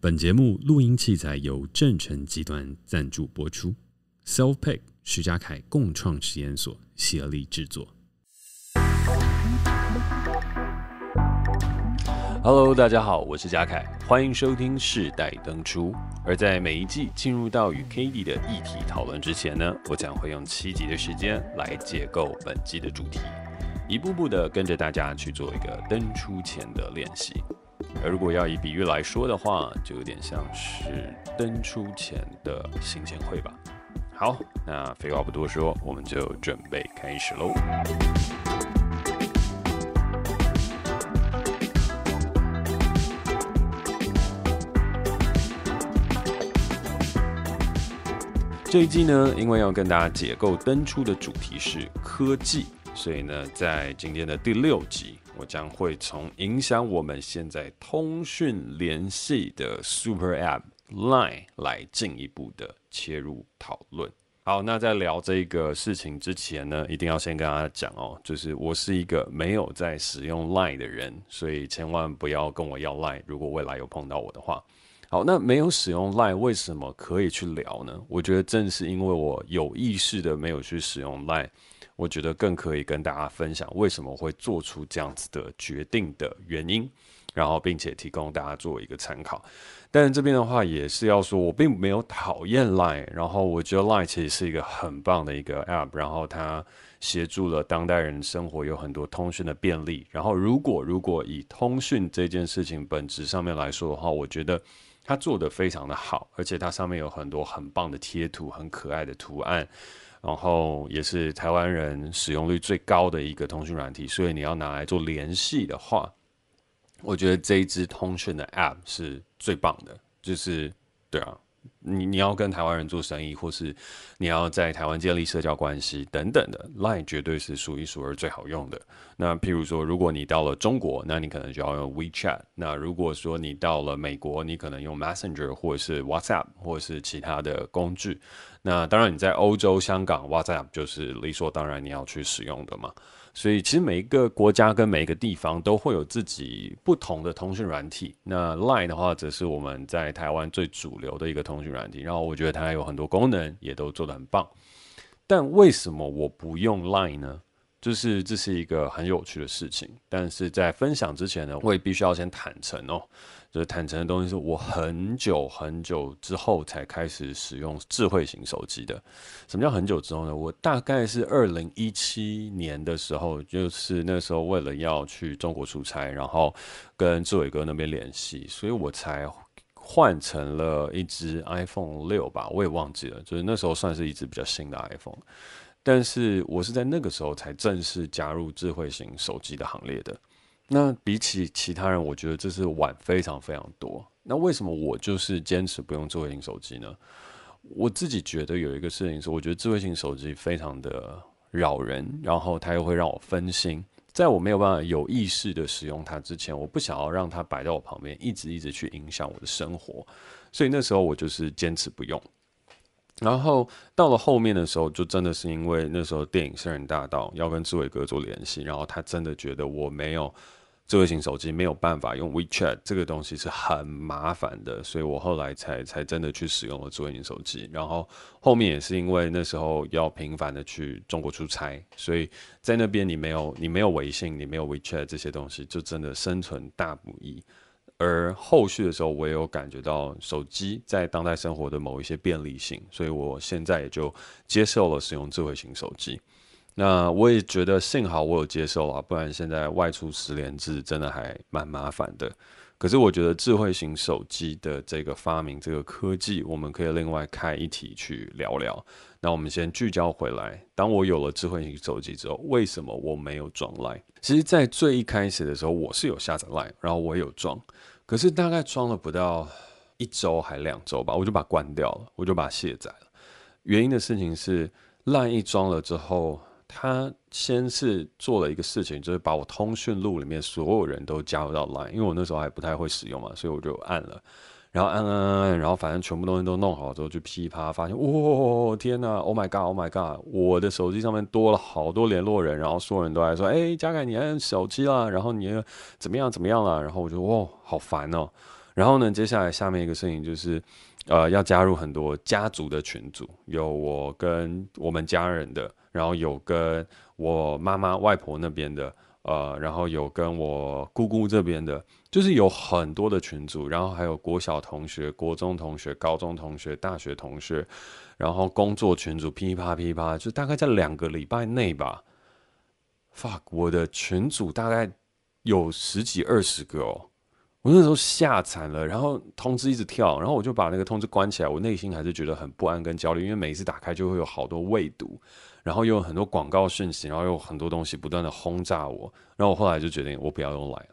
本节目录音器材由正成集团赞助播出，Self-Pick 徐嘉凯共创实验所协力制作。Hello，大家好，我是嘉凯，欢迎收听世代登出。而在每一季进入到与 Cady 的议题讨论之前呢，我将会用七集的时间来解构本季的主题，一步步的跟着大家去做一个登出前的练习。而如果要以比喻来说的话，就有点像是登出前的行前会吧。好，那废话不多说，我们就准备开始喽。这一季呢，因为要跟大家解构登出的主题是科技，所以呢，在今天的第六集。我将会从影响我们现在通讯联系的 Super App Line 来进一步的切入讨论。好，那在聊这个事情之前呢，一定要先跟大家讲哦，就是我是一个没有在使用 Line 的人，所以千万不要跟我要 Line。如果未来有碰到我的话，好，那没有使用 Line 为什么可以去聊呢？我觉得正是因为我有意识的没有去使用 Line。我觉得更可以跟大家分享为什么会做出这样子的决定的原因，然后并且提供大家做一个参考。但是这边的话也是要说，我并没有讨厌 Line，然后我觉得 Line 其实是一个很棒的一个 App，然后它协助了当代人生活有很多通讯的便利。然后如果如果以通讯这件事情本质上面来说的话，我觉得它做得非常的好，而且它上面有很多很棒的贴图，很可爱的图案。然后也是台湾人使用率最高的一个通讯软体，所以你要拿来做联系的话，我觉得这一支通讯的 App 是最棒的，就是对啊。你你要跟台湾人做生意，或是你要在台湾建立社交关系等等的，Line 绝对是数一数二最好用的。那譬如说，如果你到了中国，那你可能就要用 WeChat。那如果说你到了美国，你可能用 Messenger 或是 WhatsApp 或是其他的工具。那当然你在欧洲、香港，WhatsApp 就是理所当然你要去使用的嘛。所以其实每一个国家跟每一个地方都会有自己不同的通讯软体。那 Line 的话，则是我们在台湾最主流的一个通讯软体。然后我觉得它有很多功能，也都做得很棒。但为什么我不用 Line 呢？就是这是一个很有趣的事情。但是在分享之前呢，我也必须要先坦诚哦。就是坦诚的东西，是我很久很久之后才开始使用智慧型手机的。什么叫很久之后呢？我大概是二零一七年的时候，就是那时候为了要去中国出差，然后跟志伟哥那边联系，所以我才换成了一只 iPhone 六吧，我也忘记了。就是那时候算是一只比较新的 iPhone，但是我是在那个时候才正式加入智慧型手机的行列的。那比起其他人，我觉得这是晚非常非常多。那为什么我就是坚持不用智慧型手机呢？我自己觉得有一个事情是，我觉得智慧型手机非常的扰人，然后它又会让我分心。在我没有办法有意识的使用它之前，我不想要让它摆在我旁边，一直一直去影响我的生活。所以那时候我就是坚持不用。然后到了后面的时候，就真的是因为那时候电影《圣人大道》要跟志伟哥做联系，然后他真的觉得我没有。智慧型手机没有办法用 WeChat 这个东西是很麻烦的，所以我后来才才真的去使用了智慧型手机。然后后面也是因为那时候要频繁的去中国出差，所以在那边你没有你没有微信，你没有 WeChat 这些东西，就真的生存大不易。而后续的时候，我也有感觉到手机在当代生活的某一些便利性，所以我现在也就接受了使用智慧型手机。那我也觉得幸好我有接受啊，不然现在外出十连制真的还蛮麻烦的。可是我觉得智慧型手机的这个发明，这个科技，我们可以另外开一题去聊聊。那我们先聚焦回来，当我有了智慧型手机之后，为什么我没有装 Line？其实，在最一开始的时候，我是有下载 Line，然后我也有装，可是大概装了不到一周还两周吧，我就把它关掉了，我就把它卸载了。原因的事情是，Line 一装了之后。他先是做了一个事情，就是把我通讯录里面所有人都加入到 Line，因为我那时候还不太会使用嘛，所以我就按了，然后按按按按，然后反正全部东西都弄好之后，就噼啪发现，哇、天哪，Oh my God，Oh my God，我的手机上面多了好多联络人，然后所有人都在说，哎，嘉凯你按手机啦，然后你怎么样怎么样啦，然后我就哇，好烦哦。然后呢，接下来下面一个事情就是，呃，要加入很多家族的群组，有我跟我们家人的，然后有跟我妈妈、外婆那边的，呃，然后有跟我姑姑这边的，就是有很多的群组，然后还有国小同学、国中同学、高中同学、大学同学，然后工作群组噼啪噼啪，就大概在两个礼拜内吧，fuck，我的群组大概有十几二十个哦。我那时候吓惨了，然后通知一直跳，然后我就把那个通知关起来。我内心还是觉得很不安跟焦虑，因为每一次打开就会有好多未读，然后又有很多广告讯息，然后又有很多东西不断的轰炸我。然后我后来就决定，我不要用 Line。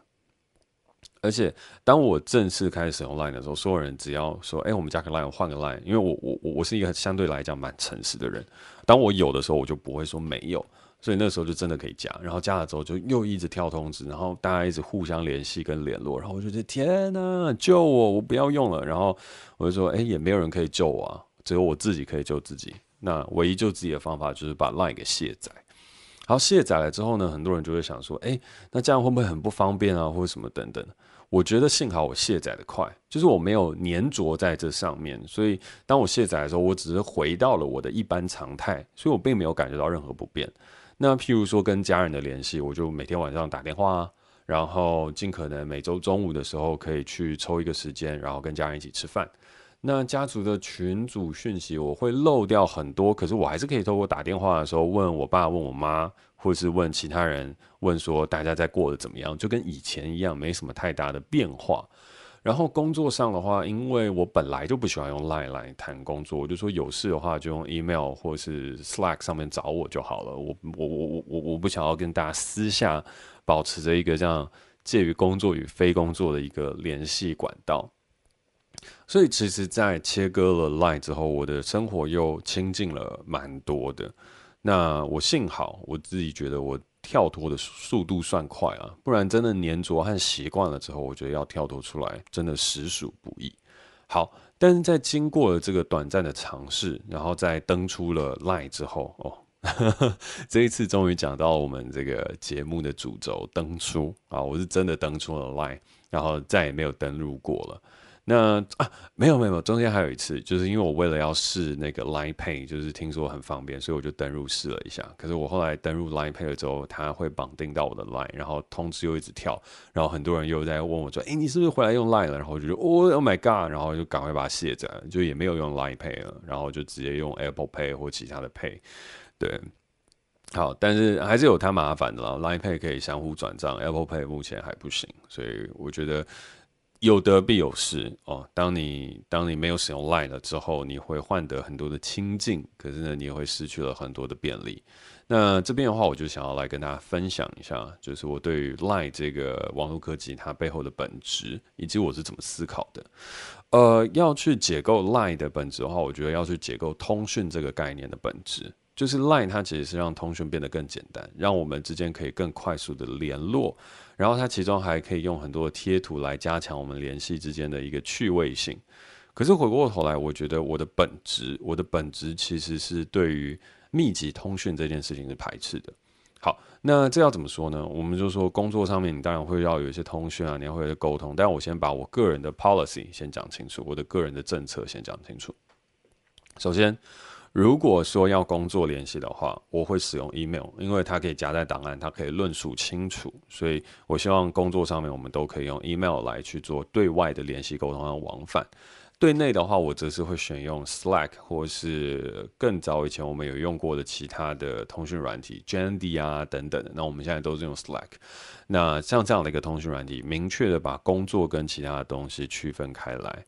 而且当我正式开始使用 Line 的时候，所有人只要说：“哎，我们加个 Line，换个 Line。”因为我我我我是一个相对来讲蛮诚实的人，当我有的时候，我就不会说没有。所以那时候就真的可以加，然后加了之后就又一直跳通知，然后大家一直互相联系跟联络，然后我就觉得天哪，救我，我不要用了。然后我就说，哎，也没有人可以救我啊，只有我自己可以救自己。那唯一救自己的方法就是把 Line 给卸载。好，卸载了之后呢，很多人就会想说，哎，那这样会不会很不方便啊，或者什么等等。我觉得幸好我卸载的快，就是我没有粘着在这上面，所以当我卸载的时候，我只是回到了我的一般常态，所以我并没有感觉到任何不便。那譬如说跟家人的联系，我就每天晚上打电话，然后尽可能每周中午的时候可以去抽一个时间，然后跟家人一起吃饭。那家族的群组讯息我会漏掉很多，可是我还是可以透过打电话的时候问我爸、问我妈，或是问其他人，问说大家在过得怎么样，就跟以前一样，没什么太大的变化。然后工作上的话，因为我本来就不喜欢用 Line 来谈工作，我就说有事的话就用 email 或是 Slack 上面找我就好了。我我我我我我不想要跟大家私下保持着一个这样介于工作与非工作的一个联系管道。所以其实，在切割了 Line 之后，我的生活又清静了蛮多的。那我幸好我自己觉得我。跳脱的速度算快啊，不然真的黏着和习惯了之后，我觉得要跳脱出来真的实属不易。好，但是在经过了这个短暂的尝试，然后在登出了 Line 之后，哦，这一次终于讲到我们这个节目的主轴登出啊，我是真的登出了 Line，然后再也没有登录过了。那啊，没有没有，中间还有一次，就是因为我为了要试那个 Line Pay，就是听说很方便，所以我就登入试了一下。可是我后来登入 Line Pay 了之后，它会绑定到我的 Line，然后通知又一直跳，然后很多人又在问我说：“诶，你是不是回来用 Line 了？”然后我就说：“Oh, oh my God！” 然后就赶快把它卸载，就也没有用 Line Pay 了，然后就直接用 Apple Pay 或其他的 Pay。对，好，但是还是有它麻烦的啦。Line Pay 可以相互转账，Apple Pay 目前还不行，所以我觉得。有得必有失哦。当你当你没有使用 Line 了之后，你会换得很多的亲近，可是呢，你也会失去了很多的便利。那这边的话，我就想要来跟大家分享一下，就是我对于 Line 这个网络科技它背后的本质，以及我是怎么思考的。呃，要去解构 Line 的本质的话，我觉得要去解构通讯这个概念的本质。就是 Line 它其实是让通讯变得更简单，让我们之间可以更快速的联络，然后它其中还可以用很多贴图来加强我们联系之间的一个趣味性。可是回过头来，我觉得我的本质，我的本质其实是对于密集通讯这件事情是排斥的。好，那这要怎么说呢？我们就说工作上面，你当然会要有一些通讯啊，你要会沟通，但我先把我个人的 policy 先讲清楚，我的个人的政策先讲清楚。首先。如果说要工作联系的话，我会使用 email，因为它可以夹在档案，它可以论述清楚，所以我希望工作上面我们都可以用 email 来去做对外的联系沟通和往返。对内的话，我则是会选用 Slack 或是更早以前我们有用过的其他的通讯软体，Jandy 啊等等。那我们现在都是用 Slack。那像这样的一个通讯软体，明确的把工作跟其他的东西区分开来。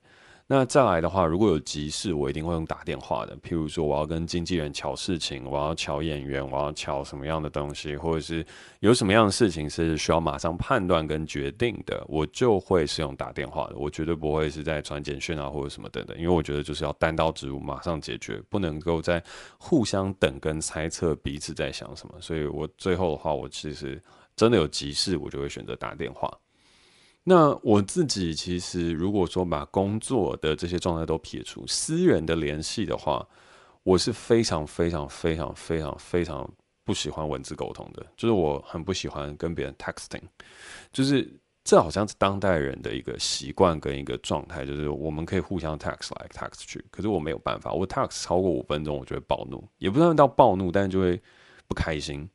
那再来的话，如果有急事，我一定会用打电话的。譬如说，我要跟经纪人乔事情，我要乔演员，我要乔什么样的东西，或者是有什么样的事情是需要马上判断跟决定的，我就会是用打电话的。我绝对不会是在传简讯啊，或者什么等等，因为我觉得就是要单刀直入，马上解决，不能够再互相等跟猜测彼此在想什么。所以我最后的话，我其实真的有急事，我就会选择打电话。那我自己其实，如果说把工作的这些状态都撇除，私人的联系的话，我是非常非常非常非常非常不喜欢文字沟通的，就是我很不喜欢跟别人 texting，就是这好像是当代人的一个习惯跟一个状态，就是我们可以互相 text 来 text 去，可是我没有办法，我 text 超过五分钟，我就会暴怒，也不算到暴怒，但是就会不开心。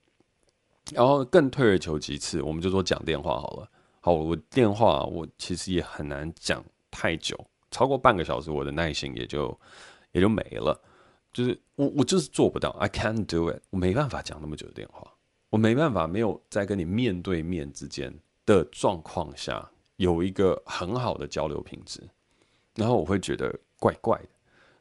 然后更退而求其次，我们就说讲电话好了。好，我电话我其实也很难讲太久，超过半个小时，我的耐心也就也就没了。就是我我就是做不到，I can't do it，我没办法讲那么久的电话，我没办法没有在跟你面对面之间的状况下有一个很好的交流品质，然后我会觉得怪怪的。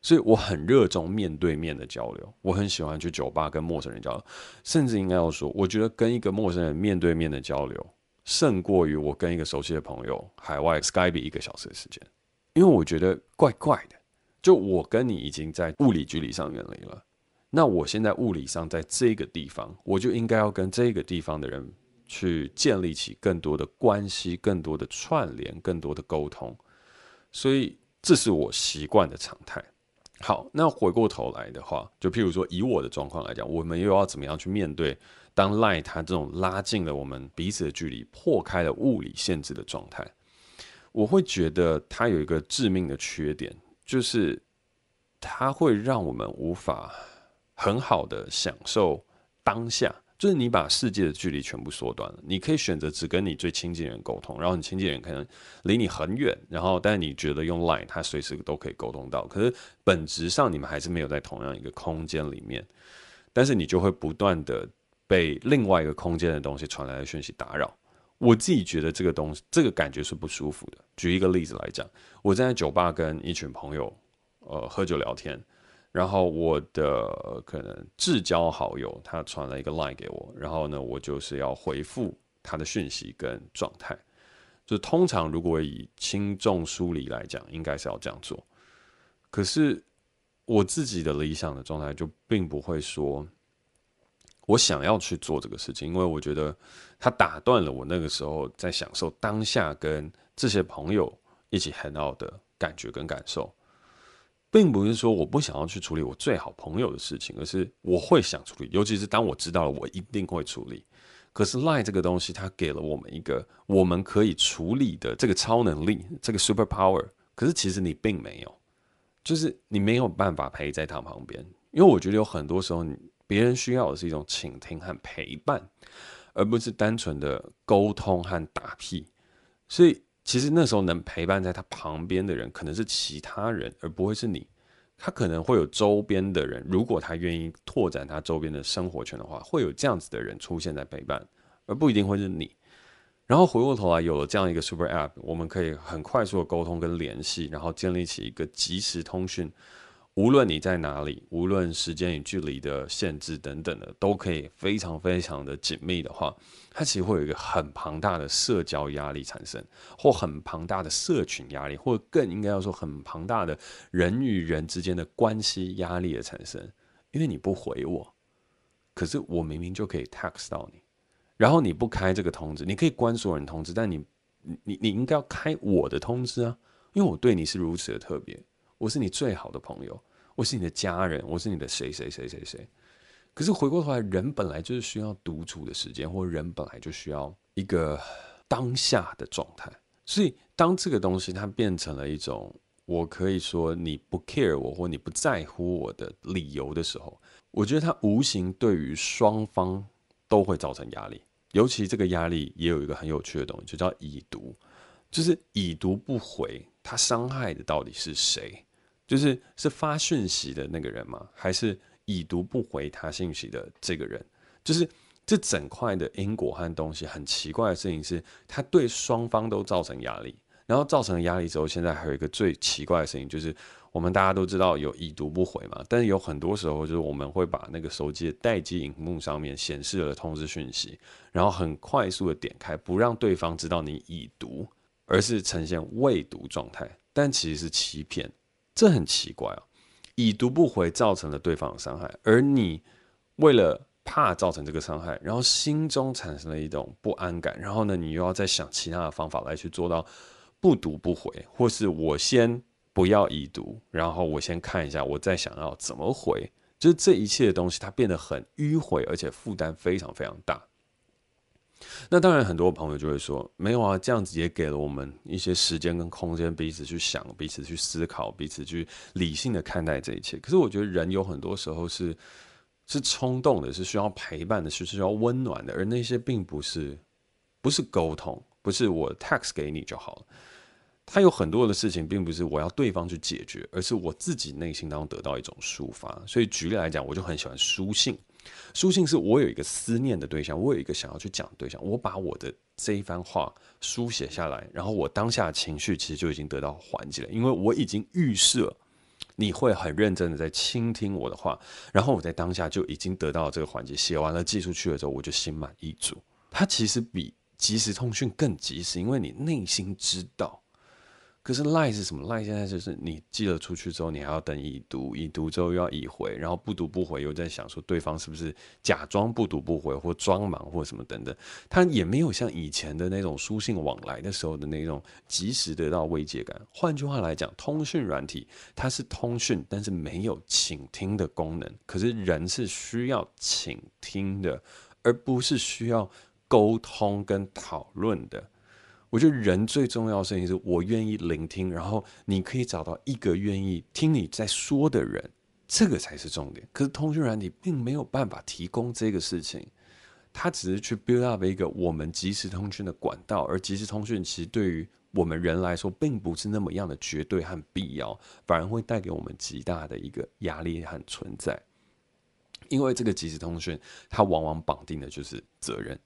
所以我很热衷面对面的交流，我很喜欢去酒吧跟陌生人交流，甚至应该要说，我觉得跟一个陌生人面对面的交流，胜过于我跟一个熟悉的朋友海外 Skype 一个小时的时间，因为我觉得怪怪的。就我跟你已经在物理距离上远离了，那我现在物理上在这个地方，我就应该要跟这个地方的人去建立起更多的关系、更多的串联、更多的沟通，所以这是我习惯的常态。好，那回过头来的话，就譬如说以我的状况来讲，我们又要怎么样去面对当 LINE 它这种拉近了我们彼此的距离，破开了物理限制的状态？我会觉得它有一个致命的缺点，就是它会让我们无法很好的享受当下。就是你把世界的距离全部缩短了，你可以选择只跟你最亲近的人沟通，然后你亲近的人可能离你很远，然后但你觉得用 Line 它随时都可以沟通到，可是本质上你们还是没有在同样一个空间里面，但是你就会不断的被另外一个空间的东西传来的讯息打扰。我自己觉得这个东西，这个感觉是不舒服的。举一个例子来讲，我在酒吧跟一群朋友呃喝酒聊天。然后我的可能至交好友他传了一个 line 给我，然后呢，我就是要回复他的讯息跟状态。就通常如果以轻重疏离来讲，应该是要这样做。可是我自己的理想的状态就并不会说，我想要去做这个事情，因为我觉得他打断了我那个时候在享受当下跟这些朋友一起很好的感觉跟感受。并不是说我不想要去处理我最好朋友的事情，而是我会想处理，尤其是当我知道了我一定会处理。可是赖这个东西，它给了我们一个我们可以处理的这个超能力，这个 super power。可是其实你并没有，就是你没有办法陪在他旁边，因为我觉得有很多时候，别人需要的是一种倾听和陪伴，而不是单纯的沟通和打屁。所以。其实那时候能陪伴在他旁边的人，可能是其他人，而不会是你。他可能会有周边的人，如果他愿意拓展他周边的生活圈的话，会有这样子的人出现在陪伴，而不一定会是你。然后回过头来，有了这样一个 super app，我们可以很快速的沟通跟联系，然后建立起一个即时通讯。无论你在哪里，无论时间与距离的限制等等的，都可以非常非常的紧密的话，它其实会有一个很庞大的社交压力产生，或很庞大的社群压力，或更应该要说很庞大的人与人之间的关系压力的产生。因为你不回我，可是我明明就可以 text 到你，然后你不开这个通知，你可以关所有人通知，但你你你应该要开我的通知啊，因为我对你是如此的特别。我是你最好的朋友，我是你的家人，我是你的谁谁谁谁谁。可是回过头来，人本来就是需要独处的时间，或人本来就需要一个当下的状态。所以，当这个东西它变成了一种我可以说你不 care 我或你不在乎我的理由的时候，我觉得它无形对于双方都会造成压力。尤其这个压力也有一个很有趣的东西，就叫已读，就是已读不回，它伤害的到底是谁？就是是发讯息的那个人吗？还是已读不回他信息的这个人？就是这整块的因果和东西很奇怪的事情是，他对双方都造成压力，然后造成压力之后，现在还有一个最奇怪的事情，就是我们大家都知道有已读不回嘛，但是有很多时候就是我们会把那个手机的待机荧幕上面显示了通知讯息，然后很快速的点开，不让对方知道你已读，而是呈现未读状态，但其实是欺骗。这很奇怪哦，已读不回造成了对方的伤害，而你为了怕造成这个伤害，然后心中产生了一种不安感，然后呢，你又要再想其他的方法来去做到不读不回，或是我先不要已读，然后我先看一下，我再想要怎么回，就是这一切的东西它变得很迂回，而且负担非常非常大。那当然，很多朋友就会说，没有啊，这样子也给了我们一些时间跟空间，彼此去想，彼此去思考，彼此去理性的看待这一切。可是我觉得人有很多时候是是冲动的，是需要陪伴的，是需要温暖的，而那些并不是不是沟通，不是我 text 给你就好了。他有很多的事情，并不是我要对方去解决，而是我自己内心当中得到一种抒发。所以举例来讲，我就很喜欢书信。书信是我有一个思念的对象，我有一个想要去讲对象，我把我的这一番话书写下来，然后我当下情绪其实就已经得到缓解了，因为我已经预设你会很认真的在倾听我的话，然后我在当下就已经得到了这个缓解。写完了寄出去了之后，我就心满意足。它其实比即时通讯更及时，因为你内心知道。可是 lie 是什么？lie 现在就是你寄了出去之后，你还要等已读，已读之后又要已回，然后不读不回，又在想说对方是不是假装不读不回，或装忙或什么等等。他也没有像以前的那种书信往来的时候的那种及时得到慰藉感。换句话来讲，通讯软体它是通讯，但是没有倾听的功能。可是人是需要倾听的，而不是需要沟通跟讨论的。我觉得人最重要的事情是我愿意聆听，然后你可以找到一个愿意听你在说的人，这个才是重点。可是通讯软体并没有办法提供这个事情，它只是去 build up 一个我们即时通讯的管道，而即时通讯其实对于我们人来说并不是那么样的绝对和必要，反而会带给我们极大的一个压力和存在。因为这个即时通讯，它往往绑定的就是责任，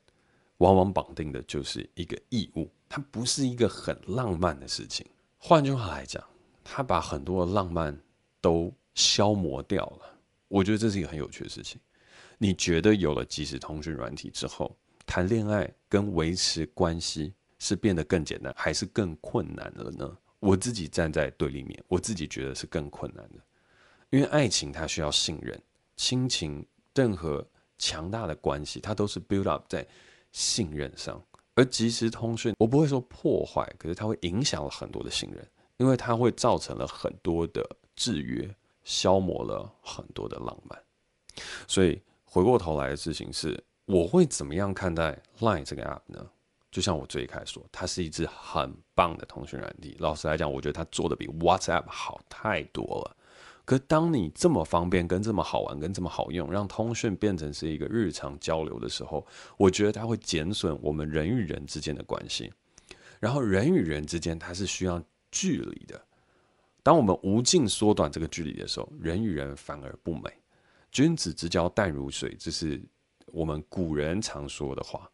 往往绑定的就是一个义务。它不是一个很浪漫的事情。换句话来讲，它把很多的浪漫都消磨掉了。我觉得这是一个很有趣的事情。你觉得有了即时通讯软体之后，谈恋爱跟维持关系是变得更简单，还是更困难了呢？我自己站在对立面，我自己觉得是更困难的。因为爱情它需要信任，亲情任何强大的关系，它都是 build up 在信任上。而即时通讯，我不会说破坏，可是它会影响了很多的信任，因为它会造成了很多的制约，消磨了很多的浪漫。所以回过头来的事情是，我会怎么样看待 Line 这个 App 呢？就像我最一开始说，它是一支很棒的通讯软体。老实来讲，我觉得它做的比 WhatsApp 好太多了。可当你这么方便、跟这么好玩、跟这么好用，让通讯变成是一个日常交流的时候，我觉得它会减损我们人与人之间的关系。然后人与人之间，它是需要距离的。当我们无尽缩短这个距离的时候，人与人反而不美。君子之交淡如水，这是我们古人常说的话。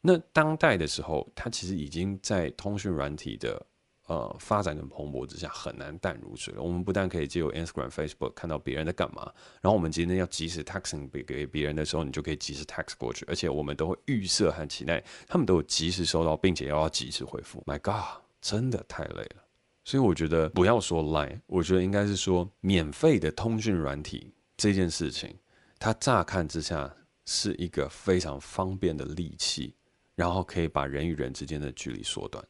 那当代的时候，它其实已经在通讯软体的。呃，发展跟蓬勃之下很难淡如水了。我们不但可以借由 Instagram、Facebook 看到别人在干嘛，然后我们今天要及时 texting 给给别人的时候，你就可以及时 text 过去，而且我们都会预设和期待他们都有及时收到，并且要要及时回复。My God，真的太累了。所以我觉得不要说 Line，我觉得应该是说免费的通讯软体这件事情，它乍看之下是一个非常方便的利器，然后可以把人与人之间的距离缩短。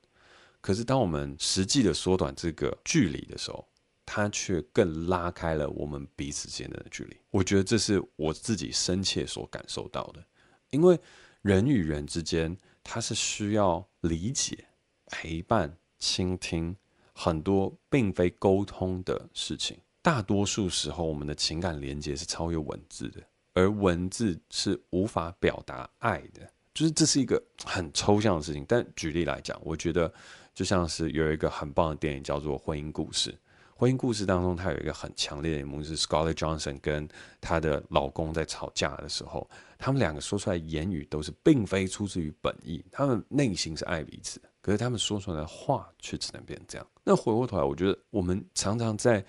可是，当我们实际的缩短这个距离的时候，它却更拉开了我们彼此间的距离。我觉得这是我自己深切所感受到的，因为人与人之间，它是需要理解、陪伴、倾听很多并非沟通的事情。大多数时候，我们的情感连接是超越文字的，而文字是无法表达爱的。就是这是一个很抽象的事情。但举例来讲，我觉得。就像是有一个很棒的电影叫做《婚姻故事》，婚姻故事当中，它有一个很强烈的一幕是 Scarlett Johnson 跟她的老公在吵架的时候，他们两个说出来言语都是并非出自于本意，他们内心是爱彼此，可是他们说出来的话却只能变成这样。那回过头来，我觉得我们常常在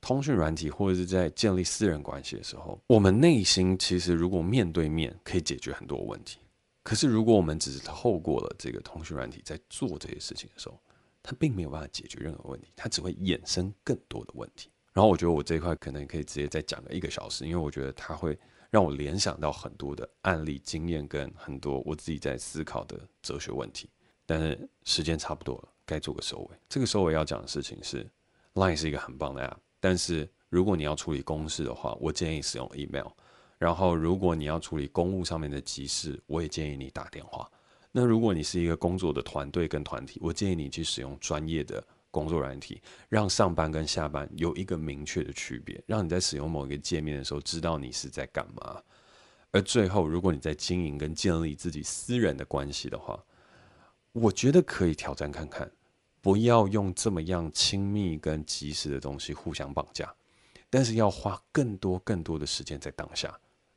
通讯软体或者是在建立私人关系的时候，我们内心其实如果面对面可以解决很多问题。可是，如果我们只是透过了这个通讯软体在做这些事情的时候，它并没有办法解决任何问题，它只会衍生更多的问题。然后，我觉得我这一块可能可以直接再讲个一个小时，因为我觉得它会让我联想到很多的案例经验跟很多我自己在思考的哲学问题。但是时间差不多了，该做个收尾。这个收尾要讲的事情是，Line 是一个很棒的 App，但是如果你要处理公事的话，我建议使用 Email。然后，如果你要处理公务上面的急事，我也建议你打电话。那如果你是一个工作的团队跟团体，我建议你去使用专业的工作软体，让上班跟下班有一个明确的区别，让你在使用某一个界面的时候知道你是在干嘛。而最后，如果你在经营跟建立自己私人的关系的话，我觉得可以挑战看看，不要用这么样亲密跟及时的东西互相绑架，但是要花更多更多的时间在当下。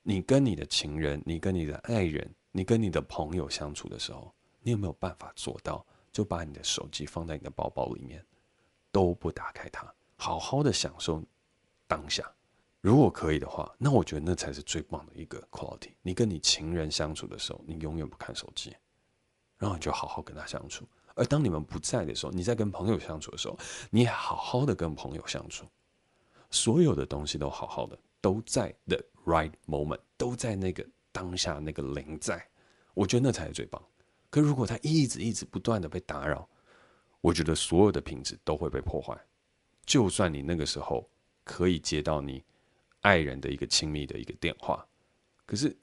你跟你的情人，你跟你的爱人，你跟你的朋友相处的时候，你有没有办法做到，就把你的手机放在你的包包里面，都不打开它，好好的享受当下？如果可以的话，那我觉得那才是最棒的一个 quality。你跟你情人相处的时候，你永远不看手机，然后你就好好跟他相处。而当你们不在的时候，你在跟朋友相处的时候，你也好好的跟朋友相处，所有的东西都好好的。都在 the right moment，都在那个当下那个临在，我觉得那才是最棒。可如果他一直一直不断的被打扰，我觉得所有的品质都会被破坏。就算你那个时候可以接到你爱人的一个亲密的一个电话，可是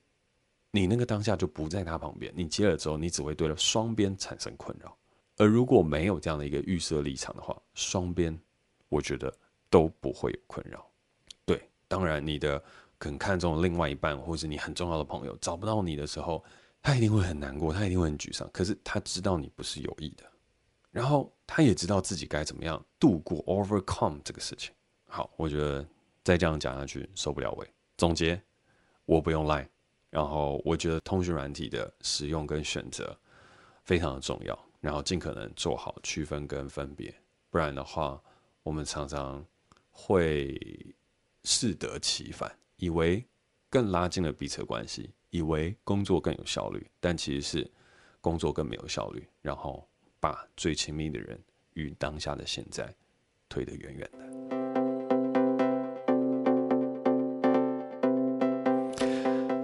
你那个当下就不在他旁边，你接了之后，你只会对了双边产生困扰。而如果没有这样的一个预设立场的话，双边我觉得都不会有困扰。当然，你的很看重另外一半，或是你很重要的朋友找不到你的时候，他一定会很难过，他一定会很沮丧。可是他知道你不是有意的，然后他也知道自己该怎么样度过 overcome 这个事情。好，我觉得再这样讲下去受不了尾。总结，我不用 lie，然后我觉得通讯软体的使用跟选择非常的重要，然后尽可能做好区分跟分别，不然的话，我们常常会。适得其反，以为更拉近了彼此的关系，以为工作更有效率，但其实是工作更没有效率，然后把最亲密的人与当下的现在推得远远的。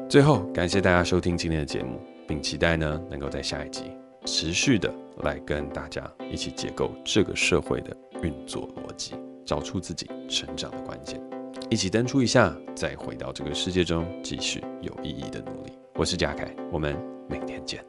最后，感谢大家收听今天的节目，并期待呢能够在下一集持续的来跟大家一起解构这个社会的运作逻辑，找出自己成长的关键。一起登出一下，再回到这个世界中，继续有意义的努力。我是贾凯，我们明天见。